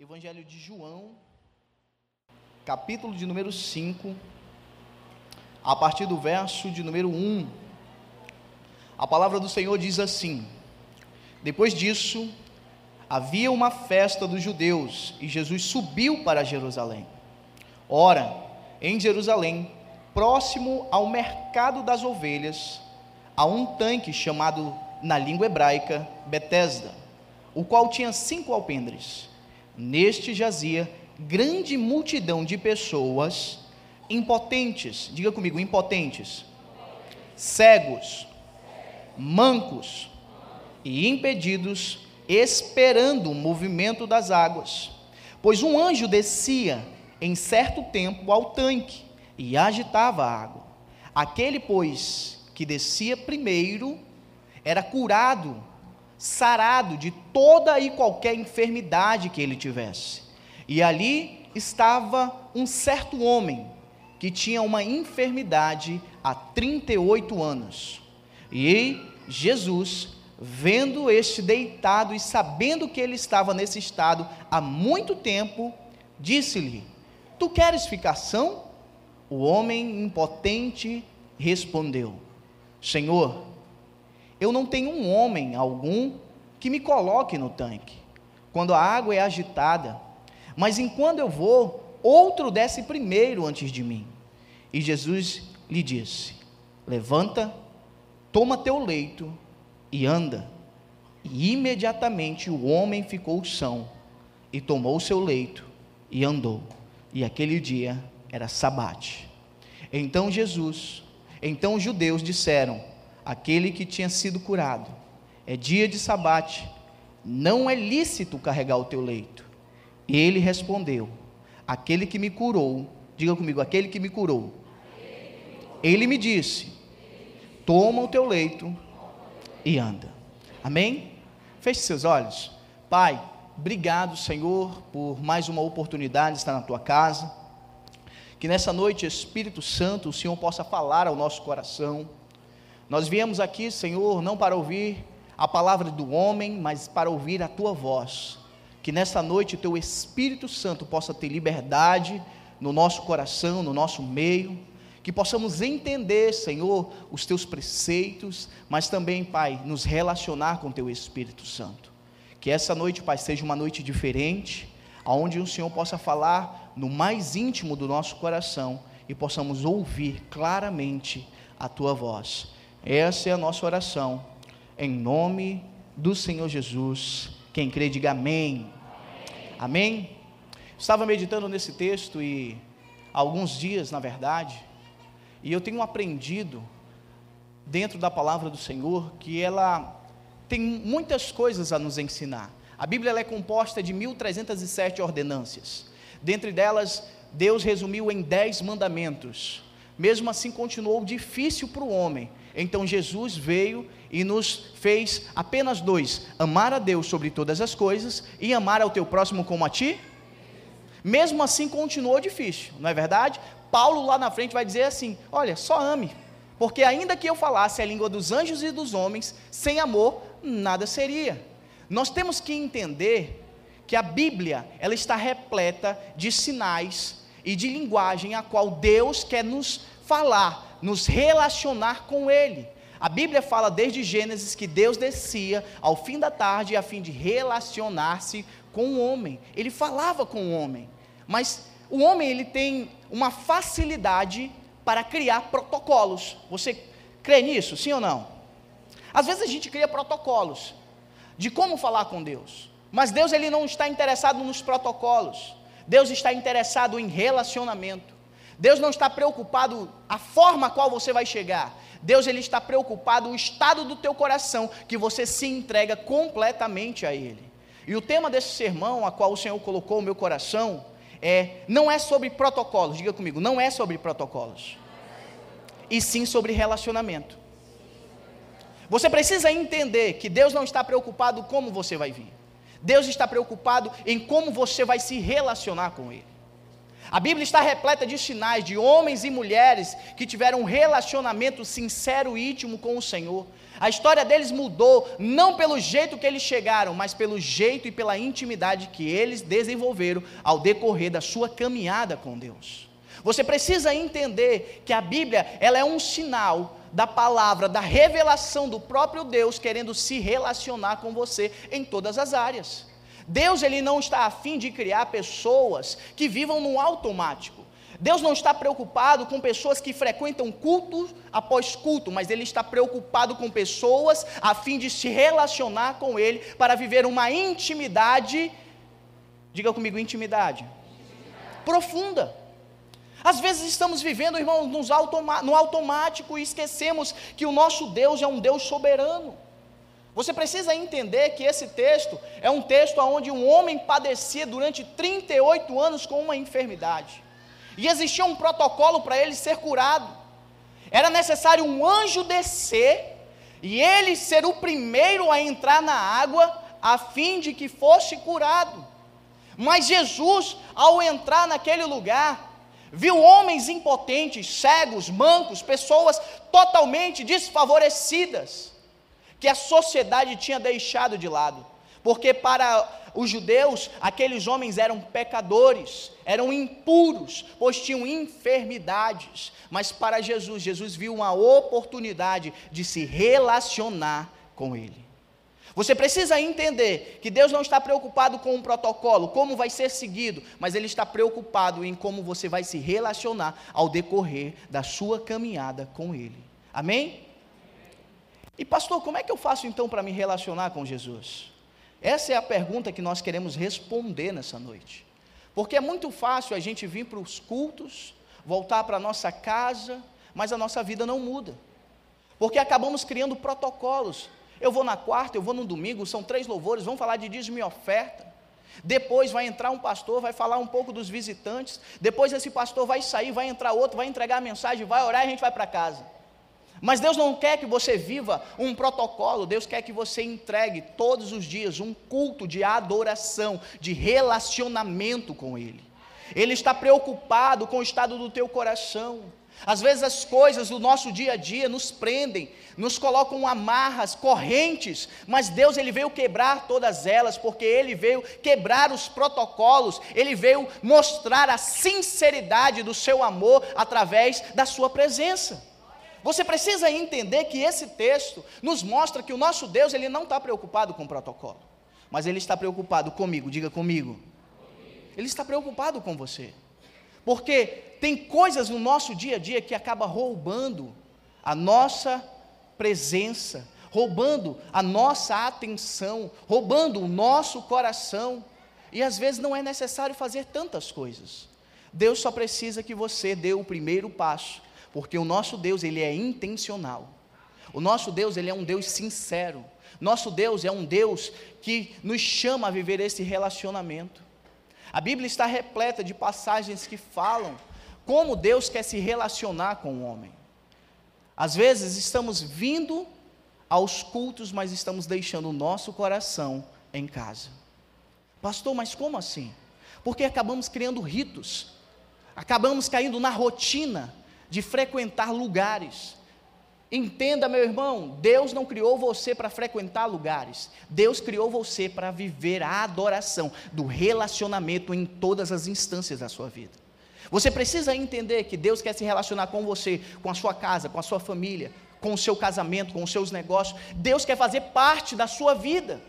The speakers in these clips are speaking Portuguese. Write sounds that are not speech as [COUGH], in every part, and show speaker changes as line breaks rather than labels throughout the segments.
Evangelho de João, capítulo de número 5, a partir do verso de número 1. A palavra do Senhor diz assim: Depois disso, havia uma festa dos judeus e Jesus subiu para Jerusalém. Ora, em Jerusalém, próximo ao mercado das ovelhas, há um tanque chamado na língua hebraica Betesda, o qual tinha cinco alpendres. Neste jazia grande multidão de pessoas impotentes, diga comigo, impotentes, cegos, mancos e impedidos, esperando o movimento das águas. Pois um anjo descia em certo tempo ao tanque e agitava a água. Aquele, pois, que descia primeiro, era curado sarado de toda e qualquer enfermidade que ele tivesse. E ali estava um certo homem que tinha uma enfermidade há 38 anos. E Jesus, vendo este deitado e sabendo que ele estava nesse estado há muito tempo, disse-lhe: Tu queres ficar são? O homem impotente respondeu: Senhor, eu não tenho um homem algum que me coloque no tanque, quando a água é agitada, mas enquanto eu vou, outro desce primeiro antes de mim. E Jesus lhe disse: Levanta, toma teu leito e anda. E imediatamente o homem ficou são, e tomou seu leito e andou. E aquele dia era sabate. Então Jesus, então os judeus disseram: aquele que tinha sido curado. É dia de sabate, não é lícito carregar o teu leito. E ele respondeu: Aquele que me curou, diga comigo, aquele que me curou. Ele me disse: Toma o teu leito e anda. Amém? Feche seus olhos. Pai, obrigado, Senhor, por mais uma oportunidade de estar na tua casa. Que nessa noite, Espírito Santo, o Senhor possa falar ao nosso coração nós viemos aqui, Senhor, não para ouvir a palavra do homem, mas para ouvir a tua voz. Que nesta noite o teu Espírito Santo possa ter liberdade no nosso coração, no nosso meio, que possamos entender, Senhor, os teus preceitos, mas também, Pai, nos relacionar com o teu Espírito Santo. Que essa noite, Pai, seja uma noite diferente, aonde o Senhor possa falar no mais íntimo do nosso coração e possamos ouvir claramente a tua voz. Essa é a nossa oração. Em nome do Senhor Jesus. Quem crê, diga amém. Amém. amém? Estava meditando nesse texto e alguns dias, na verdade, e eu tenho aprendido dentro da palavra do Senhor que ela tem muitas coisas a nos ensinar. A Bíblia é composta de 1307 ordenâncias. Dentre delas, Deus resumiu em 10 mandamentos. Mesmo assim, continuou difícil para o homem então Jesus veio e nos fez apenas dois: amar a Deus sobre todas as coisas e amar ao teu próximo como a ti. Mesmo assim, continuou difícil, não é verdade? Paulo lá na frente vai dizer assim: olha, só ame, porque ainda que eu falasse a língua dos anjos e dos homens, sem amor, nada seria. Nós temos que entender que a Bíblia ela está repleta de sinais e de linguagem a qual Deus quer nos falar nos relacionar com Ele. A Bíblia fala desde Gênesis que Deus descia ao fim da tarde a fim de relacionar-se com o homem. Ele falava com o homem, mas o homem ele tem uma facilidade para criar protocolos. Você crê nisso, sim ou não? Às vezes a gente cria protocolos de como falar com Deus, mas Deus ele não está interessado nos protocolos. Deus está interessado em relacionamento. Deus não está preocupado a forma a qual você vai chegar. Deus ele está preocupado o estado do teu coração, que você se entrega completamente a ele. E o tema desse sermão, a qual o Senhor colocou no meu coração, é não é sobre protocolos, diga comigo, não é sobre protocolos. E sim sobre relacionamento. Você precisa entender que Deus não está preocupado como você vai vir. Deus está preocupado em como você vai se relacionar com ele. A Bíblia está repleta de sinais de homens e mulheres que tiveram um relacionamento sincero e íntimo com o Senhor. A história deles mudou não pelo jeito que eles chegaram, mas pelo jeito e pela intimidade que eles desenvolveram ao decorrer da sua caminhada com Deus. Você precisa entender que a Bíblia, ela é um sinal da palavra, da revelação do próprio Deus querendo se relacionar com você em todas as áreas. Deus ele não está afim de criar pessoas que vivam no automático. Deus não está preocupado com pessoas que frequentam culto após culto, mas Ele está preocupado com pessoas a fim de se relacionar com Ele para viver uma intimidade, diga comigo, intimidade, intimidade. profunda. Às vezes estamos vivendo, irmãos, no automático e esquecemos que o nosso Deus é um Deus soberano. Você precisa entender que esse texto é um texto onde um homem padecia durante 38 anos com uma enfermidade. E existia um protocolo para ele ser curado. Era necessário um anjo descer e ele ser o primeiro a entrar na água a fim de que fosse curado. Mas Jesus, ao entrar naquele lugar, viu homens impotentes, cegos, mancos, pessoas totalmente desfavorecidas, que a sociedade tinha deixado de lado, porque para os judeus, aqueles homens eram pecadores, eram impuros, pois tinham enfermidades, mas para Jesus, Jesus viu uma oportunidade de se relacionar com ele. Você precisa entender que Deus não está preocupado com um protocolo, como vai ser seguido, mas Ele está preocupado em como você vai se relacionar ao decorrer da sua caminhada com Ele. Amém? E pastor, como é que eu faço então para me relacionar com Jesus? Essa é a pergunta que nós queremos responder nessa noite. Porque é muito fácil a gente vir para os cultos, voltar para a nossa casa, mas a nossa vida não muda. Porque acabamos criando protocolos. Eu vou na quarta, eu vou no domingo, são três louvores, vamos falar de dízimo e oferta. Depois vai entrar um pastor, vai falar um pouco dos visitantes. Depois esse pastor vai sair, vai entrar outro, vai entregar a mensagem, vai orar e a gente vai para casa. Mas Deus não quer que você viva um protocolo, Deus quer que você entregue todos os dias um culto de adoração, de relacionamento com Ele. Ele está preocupado com o estado do teu coração. Às vezes as coisas do nosso dia a dia nos prendem, nos colocam amarras, correntes, mas Deus ele veio quebrar todas elas, porque ele veio quebrar os protocolos, ele veio mostrar a sinceridade do seu amor através da sua presença. Você precisa entender que esse texto nos mostra que o nosso Deus ele não está preocupado com o protocolo, mas ele está preocupado comigo, diga comigo. Ele está preocupado com você. Porque tem coisas no nosso dia a dia que acaba roubando a nossa presença, roubando a nossa atenção, roubando o nosso coração. E às vezes não é necessário fazer tantas coisas. Deus só precisa que você dê o primeiro passo, porque o nosso Deus, ele é intencional. O nosso Deus, ele é um Deus sincero. Nosso Deus é um Deus que nos chama a viver esse relacionamento. A Bíblia está repleta de passagens que falam como Deus quer se relacionar com o homem. Às vezes estamos vindo aos cultos, mas estamos deixando o nosso coração em casa. Pastor, mas como assim? Porque acabamos criando ritos, acabamos caindo na rotina de frequentar lugares, Entenda, meu irmão, Deus não criou você para frequentar lugares. Deus criou você para viver a adoração do relacionamento em todas as instâncias da sua vida. Você precisa entender que Deus quer se relacionar com você, com a sua casa, com a sua família, com o seu casamento, com os seus negócios. Deus quer fazer parte da sua vida.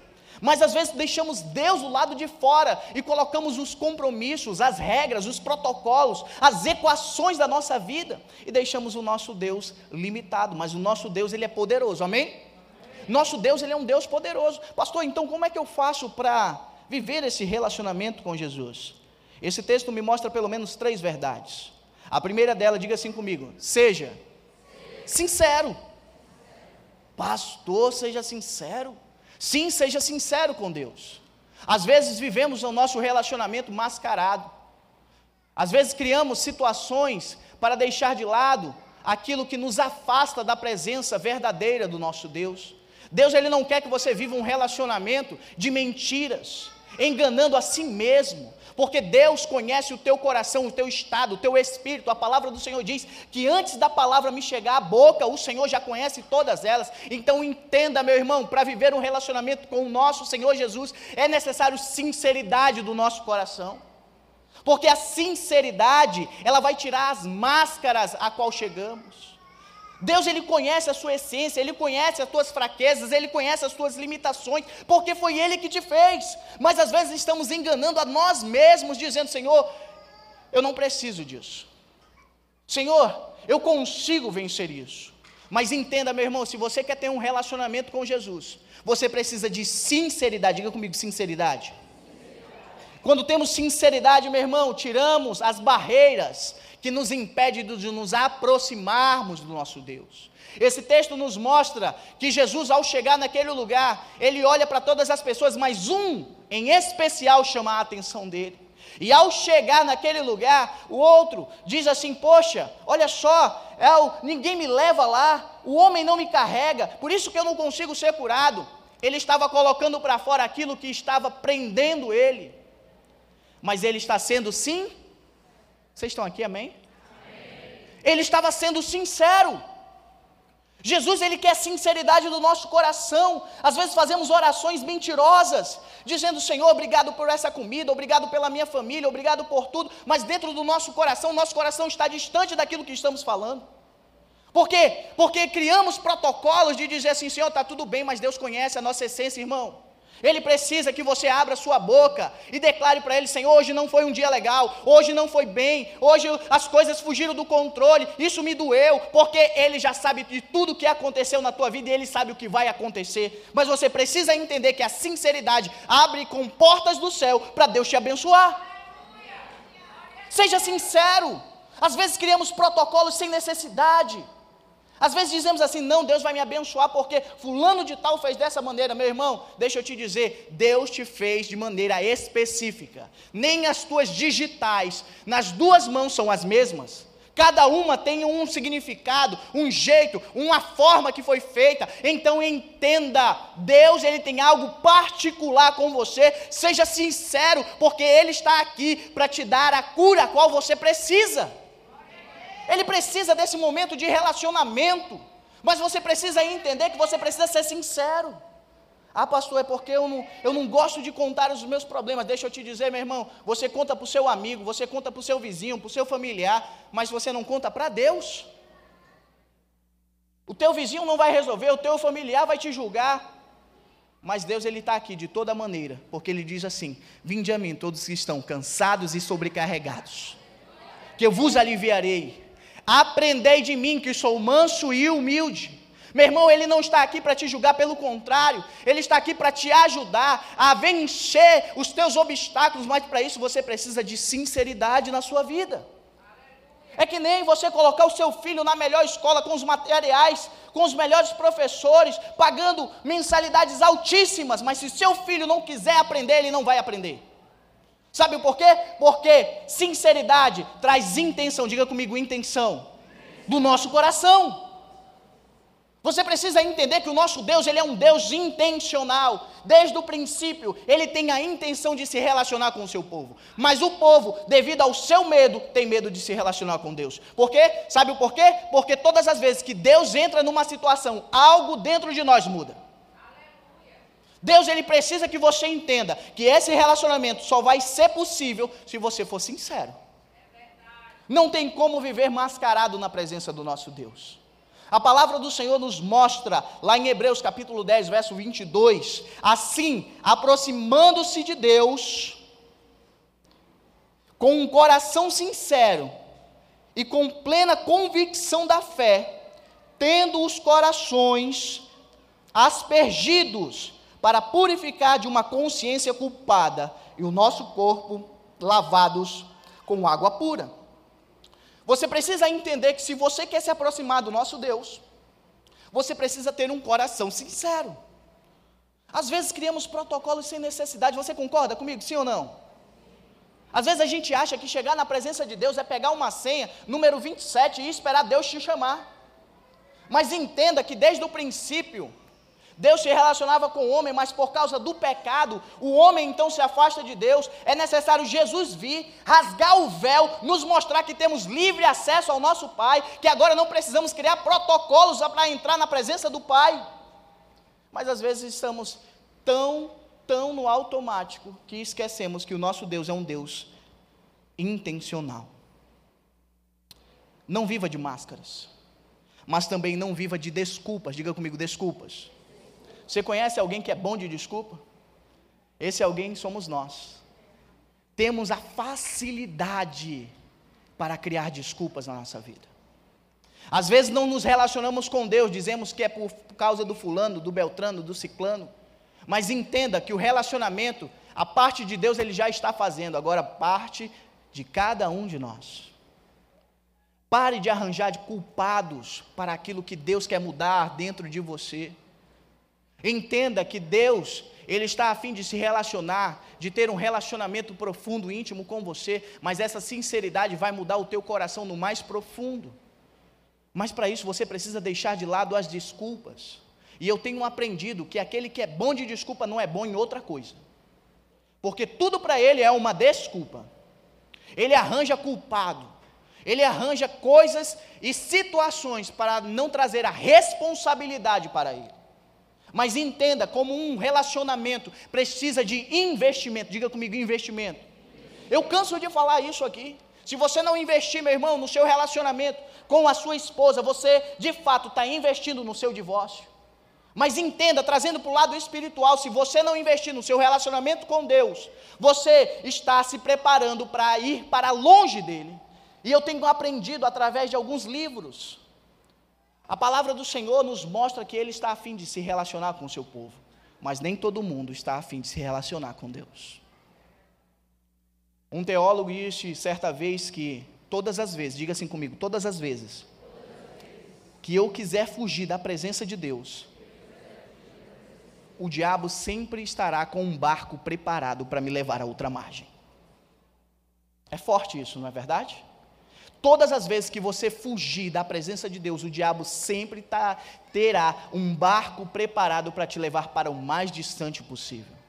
Mas às vezes deixamos Deus do lado de fora e colocamos os compromissos, as regras, os protocolos, as equações da nossa vida e deixamos o nosso Deus limitado. Mas o nosso Deus, ele é poderoso, amém? Nosso Deus, ele é um Deus poderoso. Pastor, então como é que eu faço para viver esse relacionamento com Jesus? Esse texto me mostra pelo menos três verdades. A primeira dela, diga assim comigo: seja sincero. Pastor, seja sincero. Sim, seja sincero com Deus. Às vezes vivemos o nosso relacionamento mascarado. Às vezes criamos situações para deixar de lado aquilo que nos afasta da presença verdadeira do nosso Deus. Deus ele não quer que você viva um relacionamento de mentiras. Enganando a si mesmo, porque Deus conhece o teu coração, o teu estado, o teu espírito. A palavra do Senhor diz que antes da palavra me chegar à boca, o Senhor já conhece todas elas. Então entenda, meu irmão, para viver um relacionamento com o nosso Senhor Jesus, é necessário sinceridade do nosso coração. Porque a sinceridade, ela vai tirar as máscaras a qual chegamos. Deus ele conhece a sua essência, ele conhece as tuas fraquezas, ele conhece as tuas limitações, porque foi ele que te fez. Mas às vezes estamos enganando a nós mesmos, dizendo: Senhor, eu não preciso disso. Senhor, eu consigo vencer isso. Mas entenda, meu irmão, se você quer ter um relacionamento com Jesus, você precisa de sinceridade. Diga comigo, sinceridade. Quando temos sinceridade, meu irmão, tiramos as barreiras que nos impede de nos aproximarmos do nosso Deus. Esse texto nos mostra que Jesus, ao chegar naquele lugar, ele olha para todas as pessoas, mas um em especial chama a atenção dele. E ao chegar naquele lugar, o outro diz assim: Poxa, olha só, é ninguém me leva lá, o homem não me carrega, por isso que eu não consigo ser curado. Ele estava colocando para fora aquilo que estava prendendo ele, mas ele está sendo sim vocês estão aqui, amém? amém? Ele estava sendo sincero. Jesus, ele quer sinceridade do nosso coração. Às vezes fazemos orações mentirosas, dizendo: Senhor, obrigado por essa comida, obrigado pela minha família, obrigado por tudo, mas dentro do nosso coração, nosso coração está distante daquilo que estamos falando. Por quê? Porque criamos protocolos de dizer assim: Senhor, está tudo bem, mas Deus conhece a nossa essência, irmão. Ele precisa que você abra sua boca e declare para ele: Senhor, hoje não foi um dia legal, hoje não foi bem, hoje as coisas fugiram do controle, isso me doeu, porque ele já sabe de tudo que aconteceu na tua vida e ele sabe o que vai acontecer. Mas você precisa entender que a sinceridade abre com portas do céu para Deus te abençoar. Seja sincero. Às vezes criamos protocolos sem necessidade. Às vezes dizemos assim: não, Deus vai me abençoar porque Fulano de Tal fez dessa maneira. Meu irmão, deixa eu te dizer: Deus te fez de maneira específica. Nem as tuas digitais nas duas mãos são as mesmas. Cada uma tem um significado, um jeito, uma forma que foi feita. Então entenda, Deus ele tem algo particular com você. Seja sincero, porque ele está aqui para te dar a cura a qual você precisa. Ele precisa desse momento de relacionamento. Mas você precisa entender que você precisa ser sincero. Ah, pastor, é porque eu não, eu não gosto de contar os meus problemas. Deixa eu te dizer, meu irmão, você conta para o seu amigo, você conta para o seu vizinho, para o seu familiar, mas você não conta para Deus. O teu vizinho não vai resolver, o teu familiar vai te julgar. Mas Deus ele está aqui de toda maneira, porque Ele diz assim: Vinde a mim, todos que estão cansados e sobrecarregados, que eu vos aliviarei. Aprendei de mim, que sou manso e humilde. Meu irmão, ele não está aqui para te julgar, pelo contrário, ele está aqui para te ajudar a vencer os teus obstáculos, mas para isso você precisa de sinceridade na sua vida. É que nem você colocar o seu filho na melhor escola, com os materiais, com os melhores professores, pagando mensalidades altíssimas, mas se seu filho não quiser aprender, ele não vai aprender. Sabe por quê? Porque sinceridade traz intenção, diga comigo, intenção, do nosso coração. Você precisa entender que o nosso Deus, ele é um Deus intencional. Desde o princípio, ele tem a intenção de se relacionar com o seu povo. Mas o povo, devido ao seu medo, tem medo de se relacionar com Deus. Por quê? Sabe o porquê? Porque todas as vezes que Deus entra numa situação, algo dentro de nós muda. Deus ele precisa que você entenda que esse relacionamento só vai ser possível se você for sincero. Não tem como viver mascarado na presença do nosso Deus. A palavra do Senhor nos mostra, lá em Hebreus capítulo 10, verso 22, assim, aproximando-se de Deus, com um coração sincero e com plena convicção da fé, tendo os corações aspergidos para purificar de uma consciência culpada e o nosso corpo lavados com água pura. Você precisa entender que se você quer se aproximar do nosso Deus, você precisa ter um coração sincero. Às vezes criamos protocolos sem necessidade, você concorda comigo, sim ou não? Às vezes a gente acha que chegar na presença de Deus é pegar uma senha, número 27, e esperar Deus te chamar. Mas entenda que desde o princípio, Deus se relacionava com o homem, mas por causa do pecado, o homem então se afasta de Deus. É necessário Jesus vir, rasgar o véu, nos mostrar que temos livre acesso ao nosso Pai, que agora não precisamos criar protocolos para entrar na presença do Pai. Mas às vezes estamos tão, tão no automático que esquecemos que o nosso Deus é um Deus intencional. Não viva de máscaras, mas também não viva de desculpas. Diga comigo, desculpas. Você conhece alguém que é bom de desculpa? Esse alguém somos nós. Temos a facilidade para criar desculpas na nossa vida. Às vezes não nos relacionamos com Deus, dizemos que é por causa do fulano, do beltrano, do ciclano. Mas entenda que o relacionamento, a parte de Deus ele já está fazendo, agora parte de cada um de nós. Pare de arranjar de culpados para aquilo que Deus quer mudar dentro de você. Entenda que Deus, Ele está a fim de se relacionar, de ter um relacionamento profundo, íntimo com você, mas essa sinceridade vai mudar o teu coração no mais profundo. Mas para isso você precisa deixar de lado as desculpas. E eu tenho aprendido que aquele que é bom de desculpa não é bom em outra coisa. Porque tudo para ele é uma desculpa. Ele arranja culpado. Ele arranja coisas e situações para não trazer a responsabilidade para ele. Mas entenda como um relacionamento precisa de investimento. Diga comigo, investimento. Eu canso de falar isso aqui. Se você não investir, meu irmão, no seu relacionamento com a sua esposa, você de fato está investindo no seu divórcio. Mas entenda, trazendo para o lado espiritual, se você não investir no seu relacionamento com Deus, você está se preparando para ir para longe dele. E eu tenho aprendido através de alguns livros a palavra do Senhor nos mostra que Ele está a fim de se relacionar com o seu povo, mas nem todo mundo está a fim de se relacionar com Deus. Um teólogo disse certa vez que todas as vezes, diga assim comigo, todas as vezes que eu quiser fugir da presença de Deus, o diabo sempre estará com um barco preparado para me levar a outra margem. É forte isso, não é verdade? Todas as vezes que você fugir da presença de Deus, o diabo sempre tá, terá um barco preparado para te levar para o mais distante possível.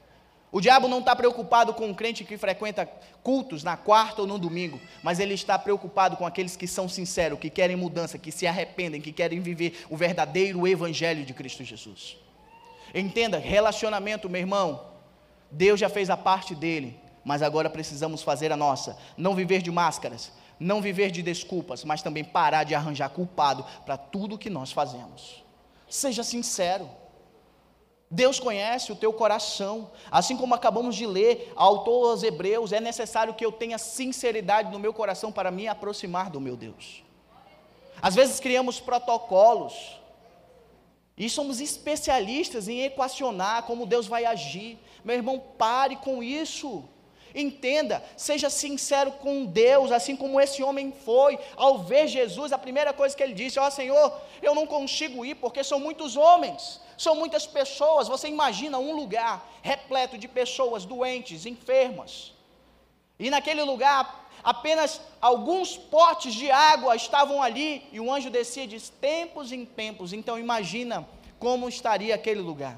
O diabo não está preocupado com um crente que frequenta cultos na quarta ou no domingo, mas ele está preocupado com aqueles que são sinceros, que querem mudança, que se arrependem, que querem viver o verdadeiro evangelho de Cristo Jesus. Entenda, relacionamento, meu irmão, Deus já fez a parte dele, mas agora precisamos fazer a nossa. Não viver de máscaras, não viver de desculpas, mas também parar de arranjar culpado para tudo que nós fazemos. Seja sincero. Deus conhece o teu coração, assim como acabamos de ler, autor aos Hebreus, é necessário que eu tenha sinceridade no meu coração para me aproximar do meu Deus. Às vezes criamos protocolos, e somos especialistas em equacionar como Deus vai agir. Meu irmão, pare com isso. Entenda, seja sincero com Deus, assim como esse homem foi. Ao ver Jesus, a primeira coisa que ele disse: Ó oh, Senhor, eu não consigo ir porque são muitos homens, são muitas pessoas. Você imagina um lugar repleto de pessoas doentes, enfermas. E naquele lugar, apenas alguns potes de água estavam ali e o anjo descia de tempos em tempos. Então imagina como estaria aquele lugar.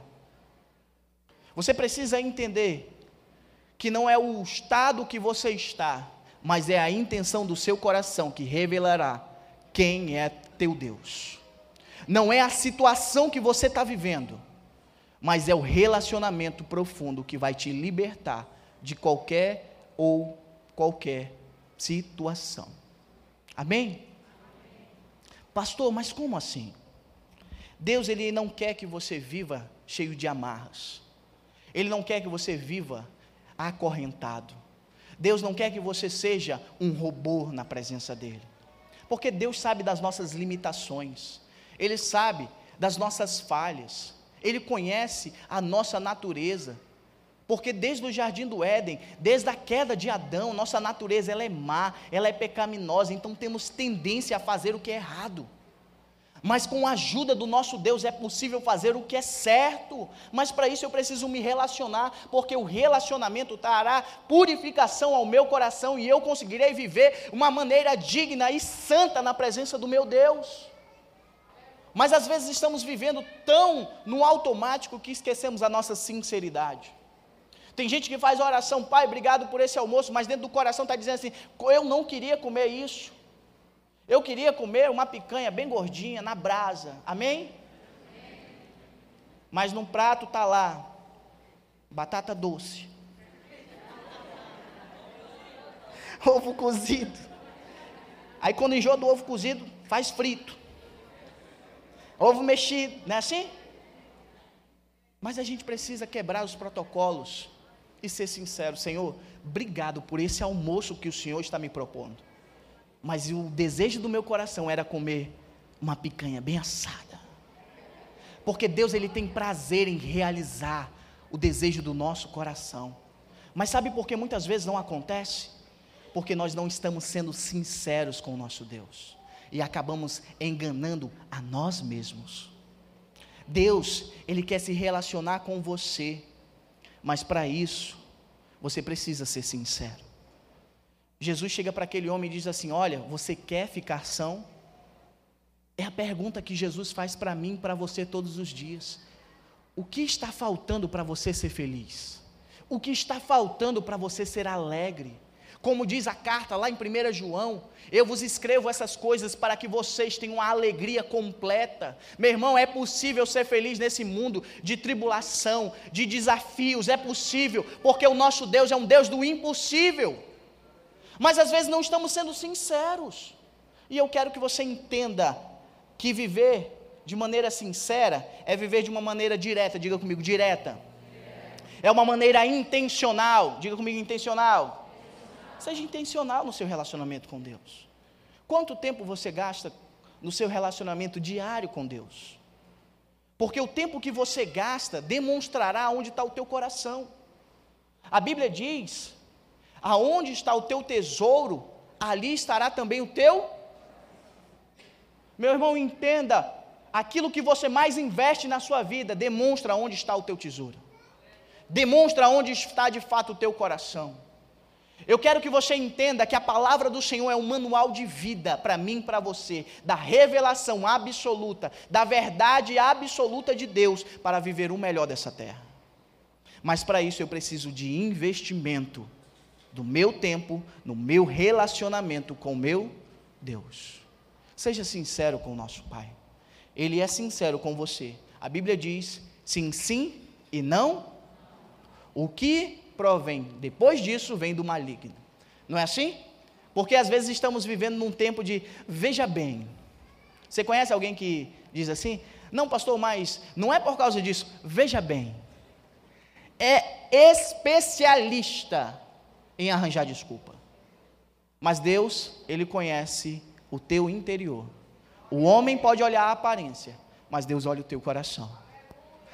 Você precisa entender que não é o estado que você está, mas é a intenção do seu coração que revelará quem é teu Deus. Não é a situação que você está vivendo, mas é o relacionamento profundo que vai te libertar de qualquer ou qualquer situação. Amém? Pastor, mas como assim? Deus ele não quer que você viva cheio de amarras. Ele não quer que você viva acorrentado. Deus não quer que você seja um robô na presença dEle, porque Deus sabe das nossas limitações, Ele sabe das nossas falhas, Ele conhece a nossa natureza, porque desde o jardim do Éden, desde a queda de Adão, nossa natureza ela é má, ela é pecaminosa, então temos tendência a fazer o que é errado mas com a ajuda do nosso Deus é possível fazer o que é certo. Mas para isso eu preciso me relacionar, porque o relacionamento trará purificação ao meu coração e eu conseguirei viver uma maneira digna e santa na presença do meu Deus. Mas às vezes estamos vivendo tão no automático que esquecemos a nossa sinceridade. Tem gente que faz oração, pai, obrigado por esse almoço, mas dentro do coração está dizendo assim: eu não queria comer isso. Eu queria comer uma picanha bem gordinha, na brasa. Amém? Mas num prato está lá, batata doce, [LAUGHS] ovo cozido. Aí quando enjoa do ovo cozido, faz frito. Ovo mexido, não é assim? Mas a gente precisa quebrar os protocolos e ser sincero, Senhor, obrigado por esse almoço que o Senhor está me propondo. Mas o desejo do meu coração era comer uma picanha bem assada. Porque Deus ele tem prazer em realizar o desejo do nosso coração. Mas sabe por que muitas vezes não acontece? Porque nós não estamos sendo sinceros com o nosso Deus e acabamos enganando a nós mesmos. Deus, ele quer se relacionar com você mas para isso, você precisa ser sincero. Jesus chega para aquele homem e diz assim: Olha, você quer ficar são? É a pergunta que Jesus faz para mim, para você todos os dias. O que está faltando para você ser feliz? O que está faltando para você ser alegre? Como diz a carta lá em 1 João, eu vos escrevo essas coisas para que vocês tenham uma alegria completa. Meu irmão, é possível ser feliz nesse mundo de tribulação, de desafios, é possível, porque o nosso Deus é um Deus do impossível. Mas às vezes não estamos sendo sinceros. E eu quero que você entenda que viver de maneira sincera é viver de uma maneira direta, diga comigo, direta. É uma maneira intencional, diga comigo, intencional Seja intencional no seu relacionamento com Deus. Quanto tempo você gasta no seu relacionamento diário com Deus? Porque o tempo que você gasta demonstrará onde está o teu coração. A Bíblia diz: aonde está o teu tesouro, ali estará também o teu. Meu irmão, entenda: aquilo que você mais investe na sua vida demonstra onde está o teu tesouro, demonstra onde está de fato o teu coração. Eu quero que você entenda que a palavra do Senhor é um manual de vida para mim e para você, da revelação absoluta, da verdade absoluta de Deus para viver o melhor dessa terra. Mas para isso eu preciso de investimento do meu tempo, no meu relacionamento com meu Deus. Seja sincero com o nosso Pai. Ele é sincero com você. A Bíblia diz: sim, sim e não. O que provém, depois disso, vem do maligno. Não é assim? Porque às vezes estamos vivendo num tempo de veja bem. Você conhece alguém que diz assim? Não, pastor, mas não é por causa disso. Veja bem. É especialista em arranjar desculpa. Mas Deus, Ele conhece o teu interior. O homem pode olhar a aparência, mas Deus olha o teu coração.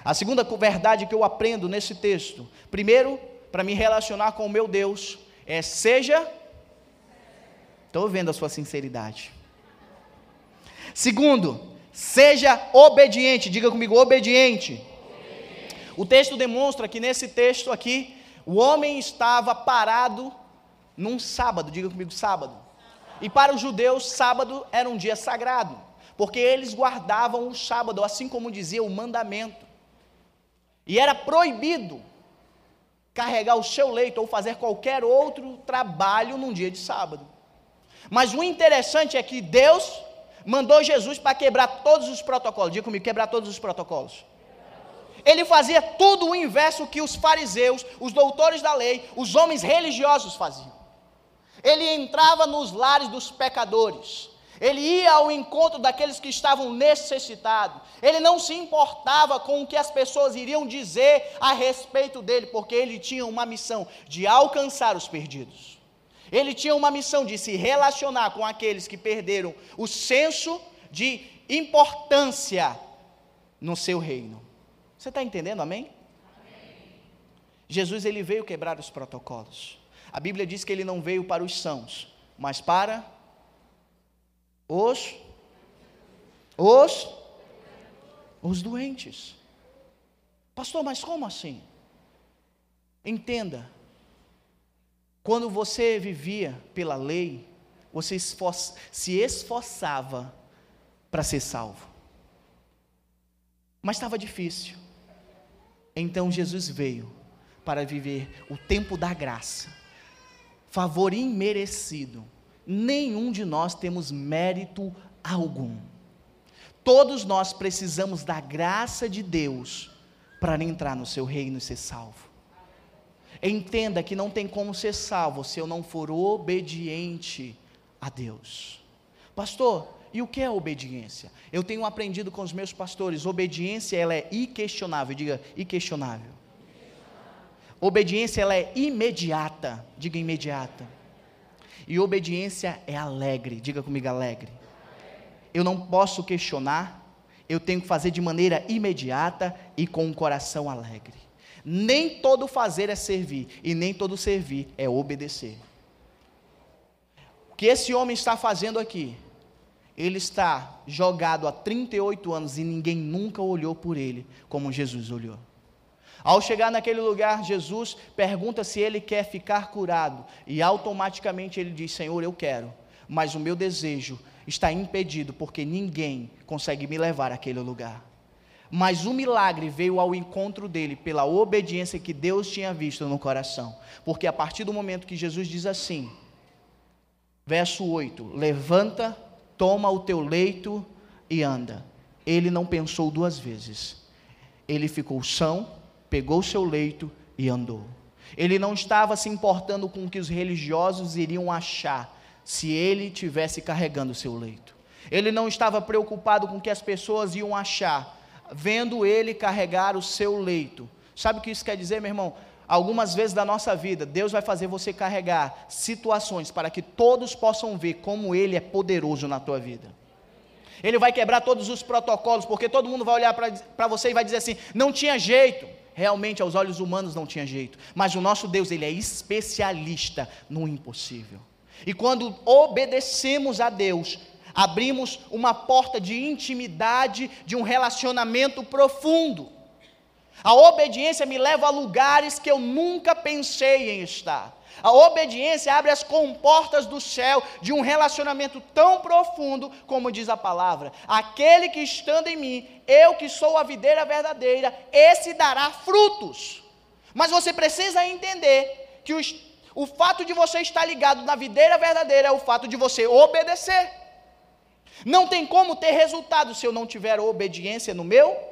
A segunda verdade que eu aprendo nesse texto, primeiro, para me relacionar com o meu Deus é seja. Estou vendo a sua sinceridade. Segundo, seja obediente. Diga comigo, obediente. obediente. O texto demonstra que nesse texto aqui, o homem estava parado num sábado. Diga comigo, sábado. E para os judeus, sábado era um dia sagrado, porque eles guardavam o sábado, assim como dizia o mandamento. E era proibido carregar o seu leito ou fazer qualquer outro trabalho num dia de sábado. Mas o interessante é que Deus mandou Jesus para quebrar todos os protocolos. Diga comigo, quebrar todos os protocolos. Ele fazia tudo o inverso que os fariseus, os doutores da lei, os homens religiosos faziam. Ele entrava nos lares dos pecadores. Ele ia ao encontro daqueles que estavam necessitados. Ele não se importava com o que as pessoas iriam dizer a respeito dele, porque ele tinha uma missão de alcançar os perdidos. Ele tinha uma missão de se relacionar com aqueles que perderam o senso de importância no seu reino. Você está entendendo, amém? amém? Jesus ele veio quebrar os protocolos. A Bíblia diz que ele não veio para os sãos, mas para os os os doentes. Pastor, mas como assim? Entenda. Quando você vivia pela lei, você se esforçava para ser salvo. Mas estava difícil. Então Jesus veio para viver o tempo da graça, favor imerecido. Nenhum de nós temos mérito algum. Todos nós precisamos da graça de Deus para entrar no seu reino e ser salvo. Entenda que não tem como ser salvo se eu não for obediente a Deus. Pastor, e o que é obediência? Eu tenho aprendido com os meus pastores, obediência ela é inquestionável, diga inquestionável. Obediência ela é imediata, diga imediata. E obediência é alegre, diga comigo alegre. Eu não posso questionar, eu tenho que fazer de maneira imediata e com um coração alegre. Nem todo fazer é servir, e nem todo servir é obedecer. O que esse homem está fazendo aqui? Ele está jogado há 38 anos e ninguém nunca olhou por ele como Jesus olhou. Ao chegar naquele lugar, Jesus pergunta se ele quer ficar curado, e automaticamente ele diz: Senhor, eu quero, mas o meu desejo está impedido, porque ninguém consegue me levar àquele lugar. Mas o milagre veio ao encontro dele pela obediência que Deus tinha visto no coração. Porque a partir do momento que Jesus diz assim, verso 8: Levanta, toma o teu leito e anda. Ele não pensou duas vezes. Ele ficou são, pegou o seu leito e andou. Ele não estava se importando com o que os religiosos iriam achar se ele tivesse carregando o seu leito. Ele não estava preocupado com o que as pessoas iam achar vendo ele carregar o seu leito. Sabe o que isso quer dizer, meu irmão? Algumas vezes da nossa vida, Deus vai fazer você carregar situações para que todos possam ver como Ele é poderoso na tua vida. Ele vai quebrar todos os protocolos, porque todo mundo vai olhar para você e vai dizer assim: não tinha jeito. Realmente, aos olhos humanos, não tinha jeito. Mas o nosso Deus, Ele é especialista no impossível. E quando obedecemos a Deus, abrimos uma porta de intimidade, de um relacionamento profundo. A obediência me leva a lugares que eu nunca pensei em estar. A obediência abre as comportas do céu de um relacionamento tão profundo, como diz a palavra: aquele que estando em mim, eu que sou a videira verdadeira, esse dará frutos. Mas você precisa entender que os, o fato de você estar ligado na videira verdadeira é o fato de você obedecer. Não tem como ter resultado se eu não tiver obediência no meu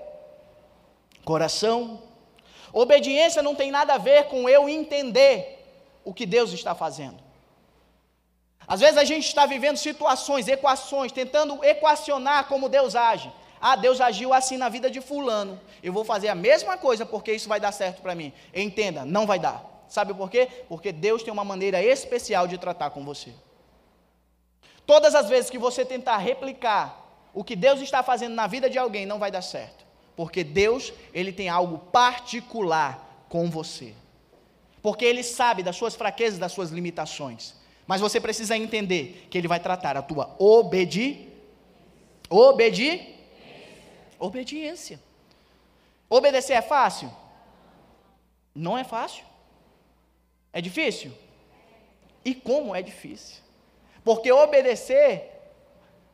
coração. Obediência não tem nada a ver com eu entender o que Deus está fazendo. Às vezes a gente está vivendo situações, equações, tentando equacionar como Deus age. Ah, Deus agiu assim na vida de fulano. Eu vou fazer a mesma coisa porque isso vai dar certo para mim. Entenda, não vai dar. Sabe por quê? Porque Deus tem uma maneira especial de tratar com você. Todas as vezes que você tentar replicar o que Deus está fazendo na vida de alguém, não vai dar certo. Porque Deus, ele tem algo particular com você. Porque ele sabe das suas fraquezas, das suas limitações. Mas você precisa entender que ele vai tratar a tua obedi obedi obediência. Obedecer é fácil? Não é fácil. É difícil? E como é difícil? Porque obedecer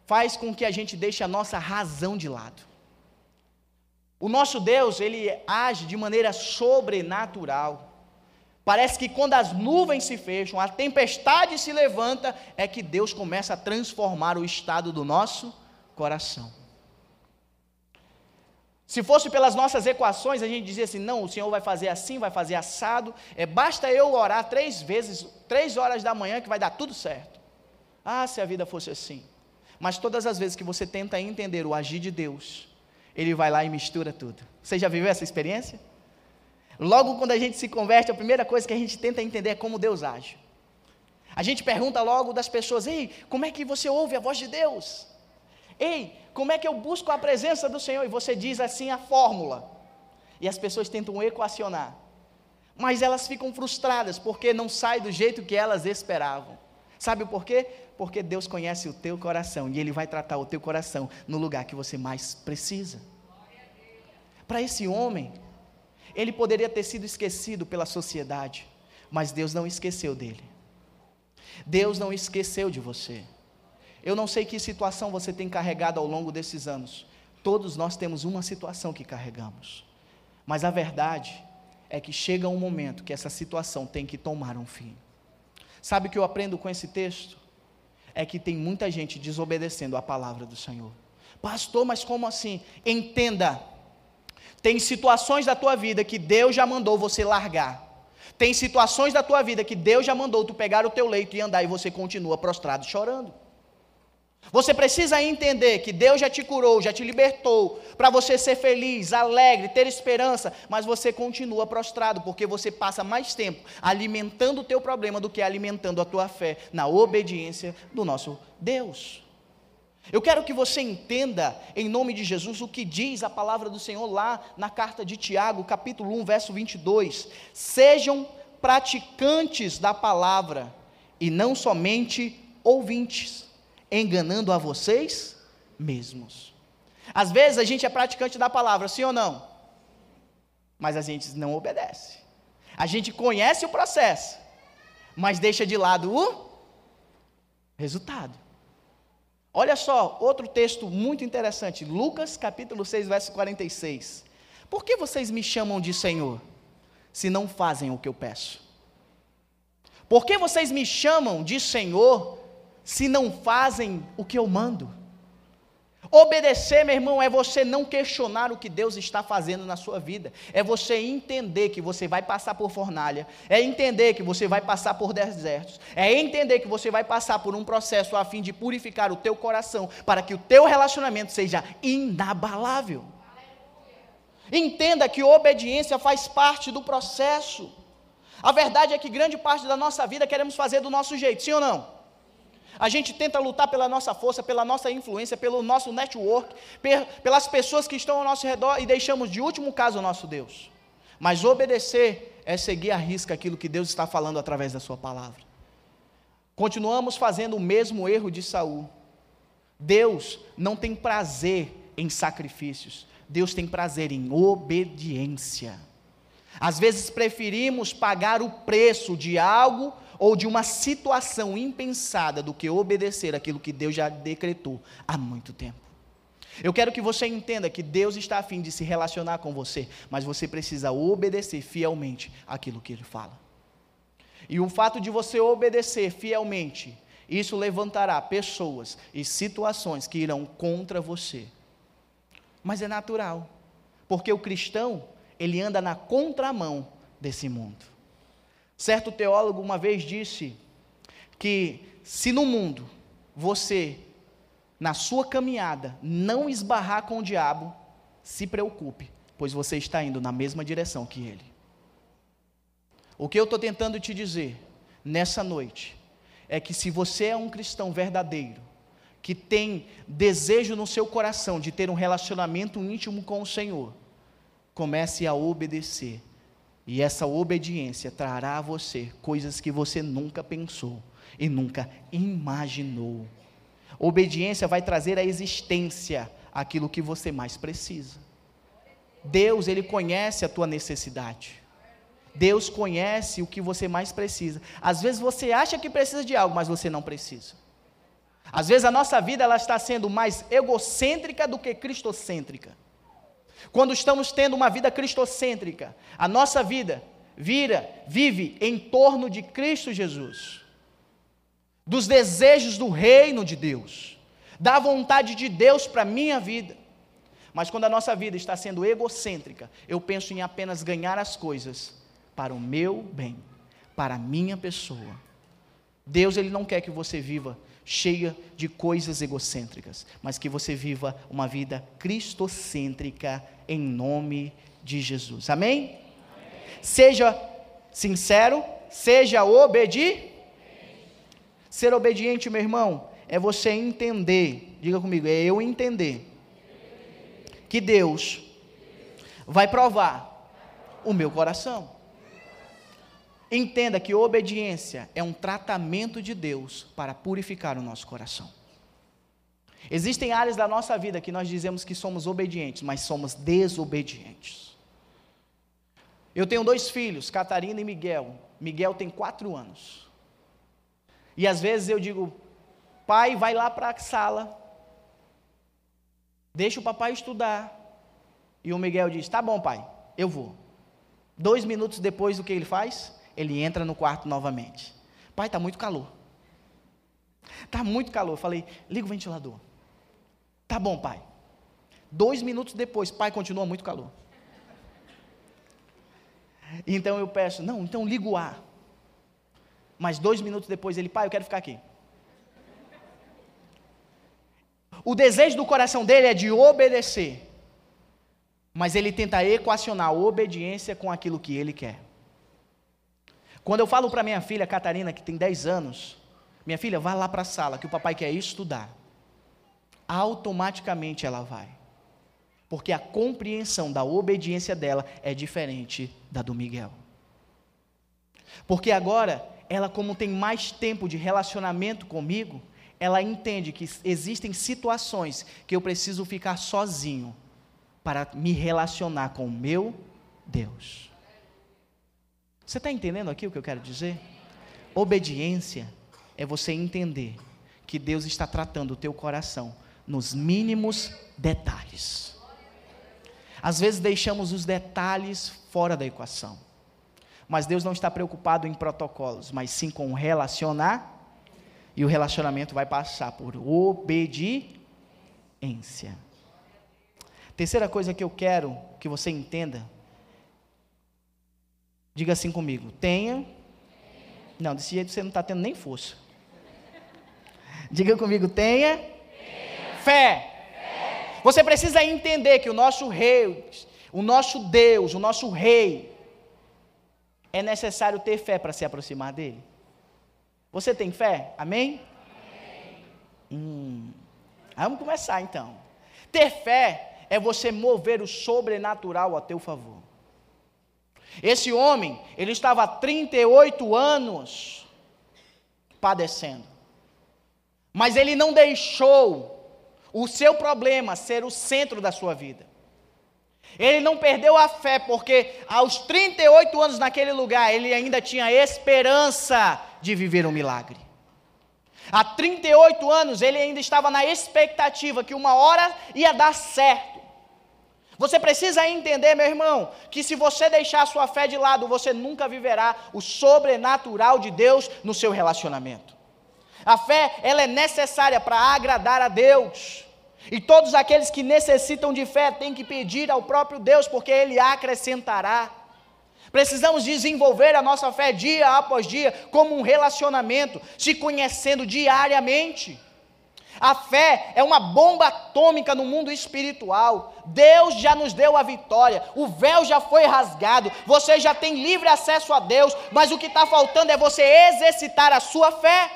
faz com que a gente deixe a nossa razão de lado. O nosso Deus, ele age de maneira sobrenatural. Parece que quando as nuvens se fecham, a tempestade se levanta, é que Deus começa a transformar o estado do nosso coração. Se fosse pelas nossas equações, a gente dizia assim: não, o Senhor vai fazer assim, vai fazer assado. É, basta eu orar três vezes, três horas da manhã, que vai dar tudo certo. Ah, se a vida fosse assim. Mas todas as vezes que você tenta entender o agir de Deus, Ele vai lá e mistura tudo. Você já viveu essa experiência? Logo quando a gente se converte, a primeira coisa que a gente tenta entender é como Deus age. A gente pergunta logo das pessoas: Ei, como é que você ouve a voz de Deus? Ei, como é que eu busco a presença do Senhor? E você diz assim a fórmula. E as pessoas tentam equacionar. Mas elas ficam frustradas porque não sai do jeito que elas esperavam. Sabe por quê? Porque Deus conhece o teu coração e Ele vai tratar o teu coração no lugar que você mais precisa. Para esse homem, ele poderia ter sido esquecido pela sociedade, mas Deus não esqueceu dele. Deus não esqueceu de você. Eu não sei que situação você tem carregado ao longo desses anos. Todos nós temos uma situação que carregamos. Mas a verdade é que chega um momento que essa situação tem que tomar um fim. Sabe o que eu aprendo com esse texto? É que tem muita gente desobedecendo a palavra do Senhor. Pastor, mas como assim? Entenda. Tem situações da tua vida que Deus já mandou você largar. Tem situações da tua vida que Deus já mandou tu pegar o teu leito e andar e você continua prostrado chorando. Você precisa entender que Deus já te curou, já te libertou, para você ser feliz, alegre, ter esperança, mas você continua prostrado, porque você passa mais tempo alimentando o teu problema do que alimentando a tua fé na obediência do nosso Deus. Eu quero que você entenda, em nome de Jesus, o que diz a palavra do Senhor lá na carta de Tiago, capítulo 1, verso 22. Sejam praticantes da palavra e não somente ouvintes enganando a vocês mesmos. Às vezes a gente é praticante da palavra, sim ou não? Mas a gente não obedece. A gente conhece o processo, mas deixa de lado o resultado. Olha só, outro texto muito interessante, Lucas capítulo 6, verso 46. Por que vocês me chamam de Senhor, se não fazem o que eu peço? Por que vocês me chamam de Senhor, se não fazem o que eu mando. Obedecer, meu irmão, é você não questionar o que Deus está fazendo na sua vida. É você entender que você vai passar por fornalha. É entender que você vai passar por desertos. É entender que você vai passar por um processo a fim de purificar o teu coração, para que o teu relacionamento seja inabalável. Entenda que obediência faz parte do processo. A verdade é que grande parte da nossa vida queremos fazer do nosso jeito, sim ou não? A gente tenta lutar pela nossa força, pela nossa influência, pelo nosso network, pelas pessoas que estão ao nosso redor e deixamos de último caso o nosso Deus. Mas obedecer é seguir a risca aquilo que Deus está falando através da Sua palavra. Continuamos fazendo o mesmo erro de Saul. Deus não tem prazer em sacrifícios, Deus tem prazer em obediência. Às vezes preferimos pagar o preço de algo ou de uma situação impensada do que obedecer aquilo que Deus já decretou há muito tempo. Eu quero que você entenda que Deus está a fim de se relacionar com você, mas você precisa obedecer fielmente aquilo que Ele fala. E o fato de você obedecer fielmente, isso levantará pessoas e situações que irão contra você. Mas é natural, porque o cristão, ele anda na contramão desse mundo. Certo teólogo uma vez disse que se no mundo você, na sua caminhada, não esbarrar com o diabo, se preocupe, pois você está indo na mesma direção que ele. O que eu estou tentando te dizer nessa noite é que se você é um cristão verdadeiro, que tem desejo no seu coração de ter um relacionamento íntimo com o Senhor, comece a obedecer e essa obediência trará a você coisas que você nunca pensou e nunca imaginou. Obediência vai trazer à existência aquilo que você mais precisa. Deus, Ele conhece a tua necessidade. Deus conhece o que você mais precisa. Às vezes você acha que precisa de algo, mas você não precisa. Às vezes a nossa vida ela está sendo mais egocêntrica do que cristocêntrica. Quando estamos tendo uma vida cristocêntrica, a nossa vida vira, vive em torno de Cristo Jesus, dos desejos do reino de Deus, da vontade de Deus para a minha vida. Mas quando a nossa vida está sendo egocêntrica, eu penso em apenas ganhar as coisas para o meu bem, para a minha pessoa. Deus ele não quer que você viva cheia de coisas egocêntricas, mas que você viva uma vida cristocêntrica em nome de Jesus. Amém? Amém. Seja sincero, seja obediente. Ser obediente, meu irmão, é você entender, diga comigo, é eu entender que Deus vai provar o meu coração. Entenda que obediência é um tratamento de Deus para purificar o nosso coração. Existem áreas da nossa vida que nós dizemos que somos obedientes, mas somos desobedientes. Eu tenho dois filhos, Catarina e Miguel. Miguel tem quatro anos. E às vezes eu digo, pai, vai lá para a sala. Deixa o papai estudar. E o Miguel diz: Tá bom, pai, eu vou. Dois minutos depois, o que ele faz? Ele entra no quarto novamente. Pai, está muito calor. Está muito calor. Falei: Liga o ventilador. Tá bom, pai. Dois minutos depois, pai, continua muito calor. Então eu peço: Não, então liga o ar. Mas dois minutos depois, ele: Pai, eu quero ficar aqui. O desejo do coração dele é de obedecer. Mas ele tenta equacionar a obediência com aquilo que ele quer. Quando eu falo para minha filha Catarina, que tem 10 anos, minha filha, vá lá para a sala, que o papai quer estudar. Automaticamente ela vai. Porque a compreensão da obediência dela é diferente da do Miguel. Porque agora, ela, como tem mais tempo de relacionamento comigo, ela entende que existem situações que eu preciso ficar sozinho para me relacionar com o meu Deus. Você está entendendo aqui o que eu quero dizer? Obediência é você entender que Deus está tratando o teu coração nos mínimos detalhes. Às vezes deixamos os detalhes fora da equação. Mas Deus não está preocupado em protocolos, mas sim com relacionar, e o relacionamento vai passar por obediência. Terceira coisa que eu quero que você entenda, diga assim comigo: tenha. Não, desse jeito você não está tendo nem força. Diga comigo: tenha, tenha. Fé. fé. Você precisa entender que o nosso rei, o nosso Deus, o nosso rei, é necessário ter fé para se aproximar dele. Você tem fé? Amém? Amém. Hum. Vamos começar então. Ter fé é você mover o sobrenatural a teu favor. Esse homem, ele estava há 38 anos padecendo. Mas ele não deixou o seu problema ser o centro da sua vida. Ele não perdeu a fé, porque aos 38 anos naquele lugar, ele ainda tinha esperança de viver um milagre. Há 38 anos, ele ainda estava na expectativa que uma hora ia dar certo. Você precisa entender, meu irmão, que se você deixar a sua fé de lado, você nunca viverá o sobrenatural de Deus no seu relacionamento. A fé, ela é necessária para agradar a Deus. E todos aqueles que necessitam de fé têm que pedir ao próprio Deus, porque Ele acrescentará. Precisamos desenvolver a nossa fé dia após dia, como um relacionamento, se conhecendo diariamente. A fé é uma bomba atômica no mundo espiritual. Deus já nos deu a vitória, o véu já foi rasgado, você já tem livre acesso a Deus, mas o que está faltando é você exercitar a sua fé.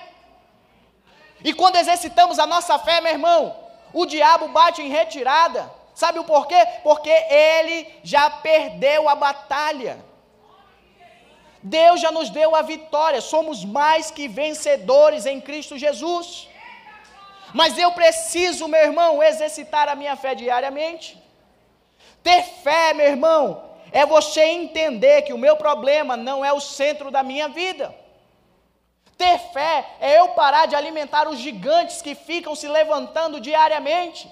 E quando exercitamos a nossa fé, meu irmão, o diabo bate em retirada. Sabe o porquê? Porque ele já perdeu a batalha. Deus já nos deu a vitória, somos mais que vencedores em Cristo Jesus. Mas eu preciso, meu irmão, exercitar a minha fé diariamente. Ter fé, meu irmão, é você entender que o meu problema não é o centro da minha vida. Ter fé é eu parar de alimentar os gigantes que ficam se levantando diariamente.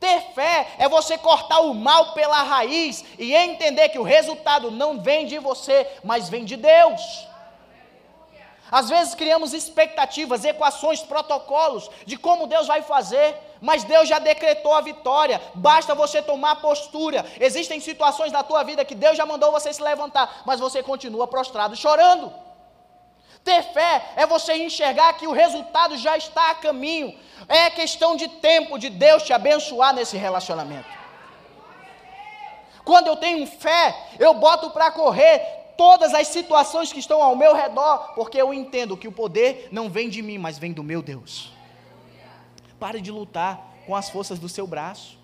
Ter fé é você cortar o mal pela raiz e entender que o resultado não vem de você, mas vem de Deus. Às vezes criamos expectativas, equações, protocolos de como Deus vai fazer, mas Deus já decretou a vitória, basta você tomar postura. Existem situações na tua vida que Deus já mandou você se levantar, mas você continua prostrado chorando. Ter fé é você enxergar que o resultado já está a caminho, é questão de tempo de Deus te abençoar nesse relacionamento. Quando eu tenho fé, eu boto para correr todas as situações que estão ao meu redor, porque eu entendo que o poder não vem de mim, mas vem do meu Deus. Pare de lutar com as forças do seu braço.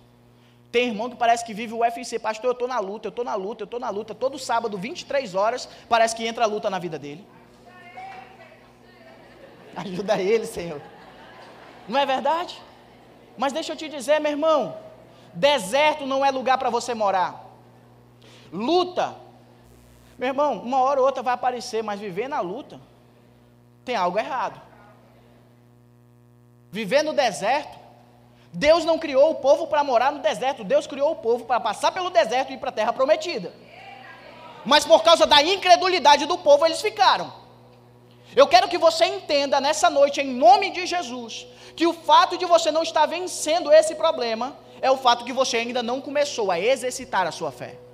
Tem irmão que parece que vive o UFC, pastor, eu estou na luta, eu estou na luta, eu estou na luta. Todo sábado, 23 horas, parece que entra a luta na vida dele. [LAUGHS] Ajuda ele, Senhor. Não é verdade? Mas deixa eu te dizer, meu irmão, deserto não é lugar para você morar. Luta meu irmão, uma hora ou outra vai aparecer, mas viver na luta tem algo errado. Viver no deserto, Deus não criou o povo para morar no deserto, Deus criou o povo para passar pelo deserto e ir para a terra prometida. Mas por causa da incredulidade do povo, eles ficaram. Eu quero que você entenda nessa noite, em nome de Jesus, que o fato de você não estar vencendo esse problema é o fato que você ainda não começou a exercitar a sua fé.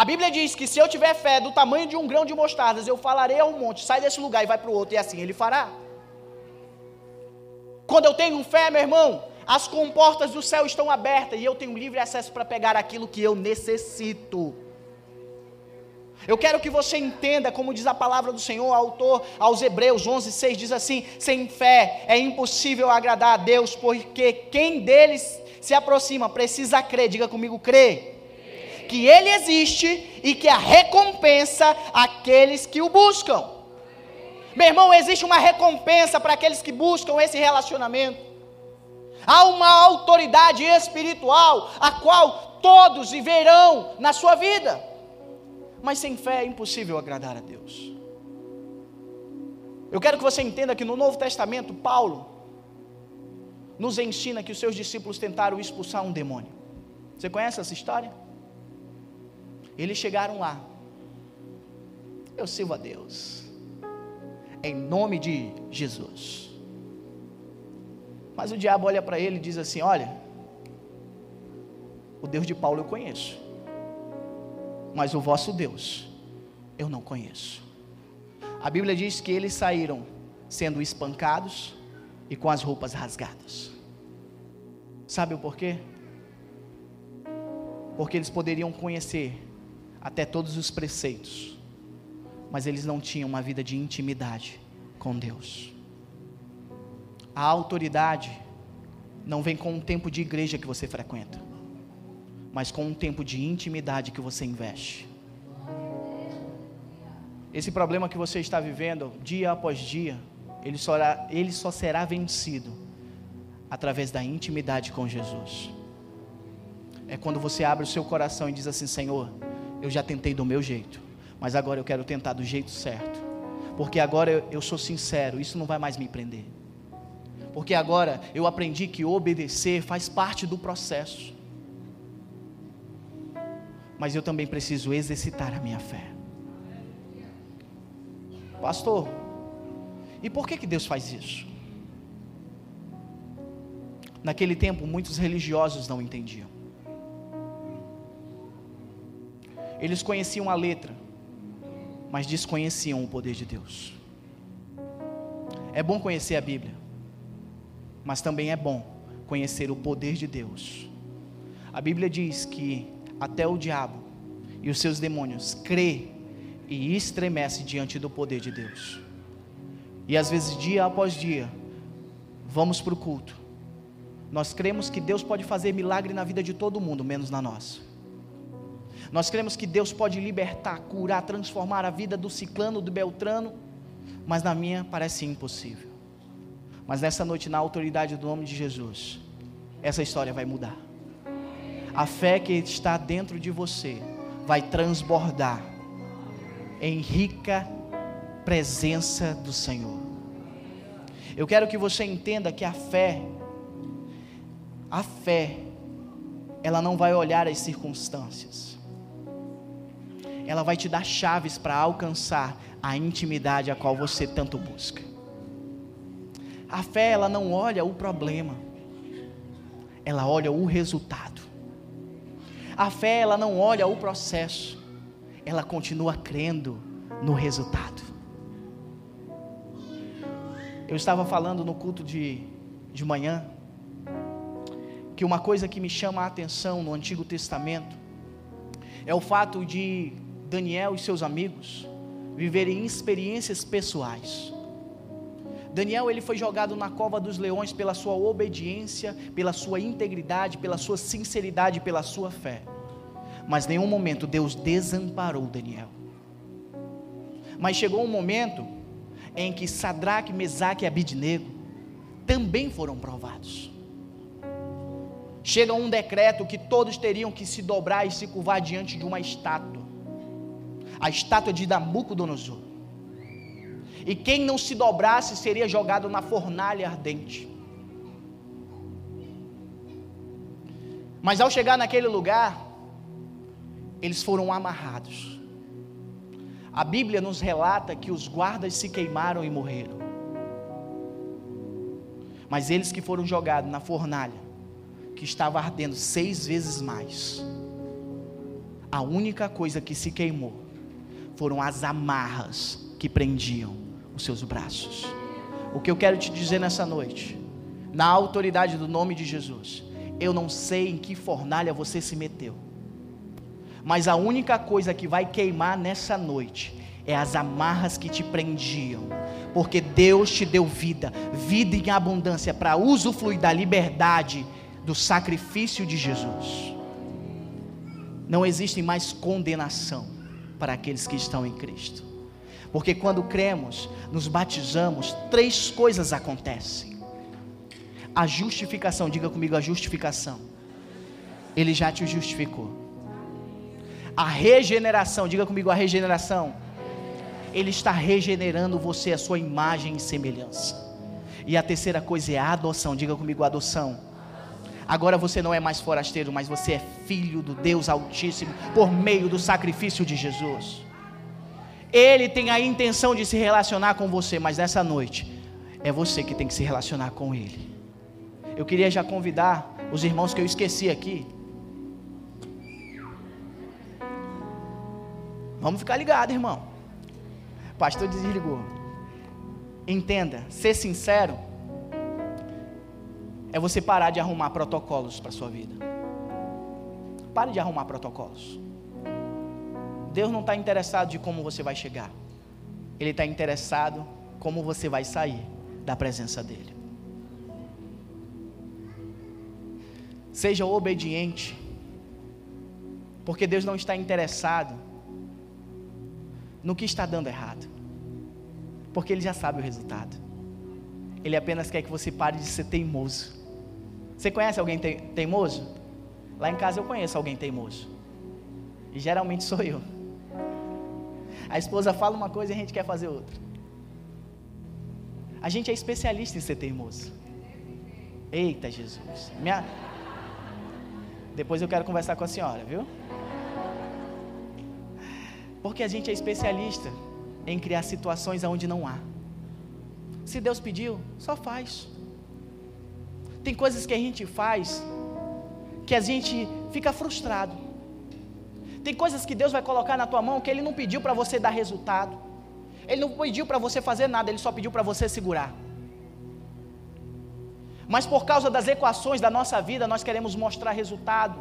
A Bíblia diz que se eu tiver fé do tamanho de um grão de mostardas, eu falarei a um monte, sai desse lugar e vai para o outro, e assim ele fará. Quando eu tenho fé, meu irmão, as comportas do céu estão abertas e eu tenho livre acesso para pegar aquilo que eu necessito. Eu quero que você entenda, como diz a palavra do Senhor, autor aos Hebreus 11, 6, diz assim: sem fé é impossível agradar a Deus, porque quem deles se aproxima precisa crer, diga comigo, crer, que Ele existe e que a recompensa aqueles que o buscam. Meu irmão, existe uma recompensa para aqueles que buscam esse relacionamento. Há uma autoridade espiritual a qual todos verão na sua vida. Mas sem fé é impossível agradar a Deus. Eu quero que você entenda que no Novo Testamento, Paulo nos ensina que os seus discípulos tentaram expulsar um demônio. Você conhece essa história? Eles chegaram lá. Eu sirvo a Deus em nome de Jesus. Mas o diabo olha para ele e diz assim: Olha, o Deus de Paulo eu conheço, mas o vosso Deus eu não conheço. A Bíblia diz que eles saíram sendo espancados e com as roupas rasgadas. Sabe o porquê? Porque eles poderiam conhecer até todos os preceitos, mas eles não tinham uma vida de intimidade com Deus. A autoridade não vem com um tempo de igreja que você frequenta, mas com um tempo de intimidade que você investe. Esse problema que você está vivendo, dia após dia, ele só, ele só será vencido através da intimidade com Jesus. É quando você abre o seu coração e diz assim: Senhor, eu já tentei do meu jeito, mas agora eu quero tentar do jeito certo. Porque agora eu, eu sou sincero, isso não vai mais me prender. Porque agora eu aprendi que obedecer faz parte do processo. Mas eu também preciso exercitar a minha fé. Pastor, e por que, que Deus faz isso? Naquele tempo, muitos religiosos não entendiam. Eles conheciam a letra, mas desconheciam o poder de Deus. É bom conhecer a Bíblia, mas também é bom conhecer o poder de Deus. A Bíblia diz que até o diabo e os seus demônios crê e estremece diante do poder de Deus. E às vezes, dia após dia, vamos para o culto. Nós cremos que Deus pode fazer milagre na vida de todo mundo, menos na nossa. Nós cremos que Deus pode libertar, curar, transformar a vida do ciclano, do beltrano, mas na minha parece impossível. Mas nessa noite, na autoridade do nome de Jesus, essa história vai mudar. A fé que está dentro de você vai transbordar em rica presença do Senhor. Eu quero que você entenda que a fé, a fé, ela não vai olhar as circunstâncias ela vai te dar chaves para alcançar a intimidade a qual você tanto busca. A fé, ela não olha o problema, ela olha o resultado. A fé, ela não olha o processo, ela continua crendo no resultado. Eu estava falando no culto de, de manhã, que uma coisa que me chama a atenção no Antigo Testamento é o fato de Daniel e seus amigos viverem experiências pessoais. Daniel ele foi jogado na cova dos leões pela sua obediência, pela sua integridade, pela sua sinceridade, pela sua fé. Mas em nenhum momento Deus desamparou Daniel. Mas chegou um momento em que Sadraque, Mesaque e Abidnego também foram provados. Chega um decreto que todos teriam que se dobrar e se curvar diante de uma estátua a estátua de Nabucodonosor. E quem não se dobrasse seria jogado na fornalha ardente. Mas ao chegar naquele lugar, eles foram amarrados. A Bíblia nos relata que os guardas se queimaram e morreram. Mas eles que foram jogados na fornalha, que estava ardendo seis vezes mais, a única coisa que se queimou foram as amarras que prendiam os seus braços. O que eu quero te dizer nessa noite, na autoridade do nome de Jesus, eu não sei em que fornalha você se meteu, mas a única coisa que vai queimar nessa noite é as amarras que te prendiam, porque Deus te deu vida, vida em abundância para usufruir da liberdade do sacrifício de Jesus. Não existe mais condenação para aqueles que estão em Cristo. Porque quando cremos, nos batizamos, três coisas acontecem. A justificação, diga comigo a justificação. Ele já te justificou. A regeneração, diga comigo a regeneração. Ele está regenerando você, a sua imagem e semelhança. E a terceira coisa é a adoção, diga comigo a adoção. Agora você não é mais forasteiro, mas você é filho do Deus Altíssimo por meio do sacrifício de Jesus. Ele tem a intenção de se relacionar com você, mas nessa noite é você que tem que se relacionar com Ele. Eu queria já convidar os irmãos que eu esqueci aqui. Vamos ficar ligados, irmão. Pastor desligou. Entenda, ser sincero é você parar de arrumar protocolos para sua vida. Pare de arrumar protocolos. Deus não está interessado de como você vai chegar. Ele está interessado como você vai sair da presença dEle. Seja obediente, porque Deus não está interessado no que está dando errado, porque Ele já sabe o resultado. Ele apenas quer que você pare de ser teimoso. Você conhece alguém teimoso? Lá em casa eu conheço alguém teimoso. E geralmente sou eu. A esposa fala uma coisa e a gente quer fazer outra. A gente é especialista em ser teimoso. Eita Jesus. Minha... [LAUGHS] Depois eu quero conversar com a senhora, viu? Porque a gente é especialista em criar situações onde não há. Se Deus pediu, só faz. Tem coisas que a gente faz que a gente fica frustrado. Tem coisas que Deus vai colocar na tua mão que Ele não pediu para você dar resultado. Ele não pediu para você fazer nada, Ele só pediu para você segurar. Mas por causa das equações da nossa vida, nós queremos mostrar resultado.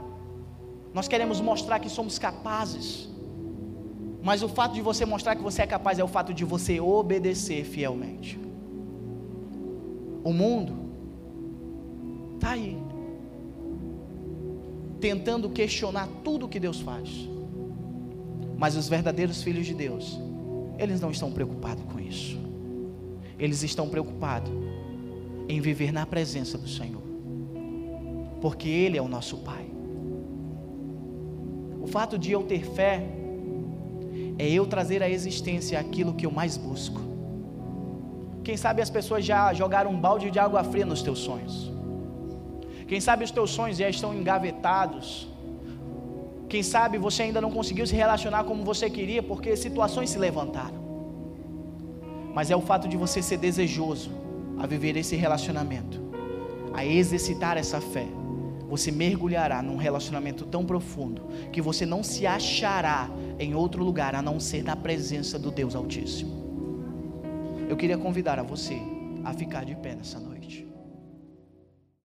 Nós queremos mostrar que somos capazes. Mas o fato de você mostrar que você é capaz é o fato de você obedecer fielmente. O mundo está aí, tentando questionar tudo que Deus faz. Mas os verdadeiros filhos de Deus, eles não estão preocupados com isso. Eles estão preocupados em viver na presença do Senhor, porque Ele é o nosso Pai. O fato de eu ter fé é eu trazer à existência aquilo que eu mais busco. Quem sabe as pessoas já jogaram um balde de água fria nos teus sonhos. Quem sabe os teus sonhos já estão engavetados quem sabe você ainda não conseguiu se relacionar como você queria porque situações se levantaram. Mas é o fato de você ser desejoso a viver esse relacionamento, a exercitar essa fé. Você mergulhará num relacionamento tão profundo que você não se achará em outro lugar a não ser na presença do Deus Altíssimo. Eu queria convidar a você a ficar de pé nessa noite.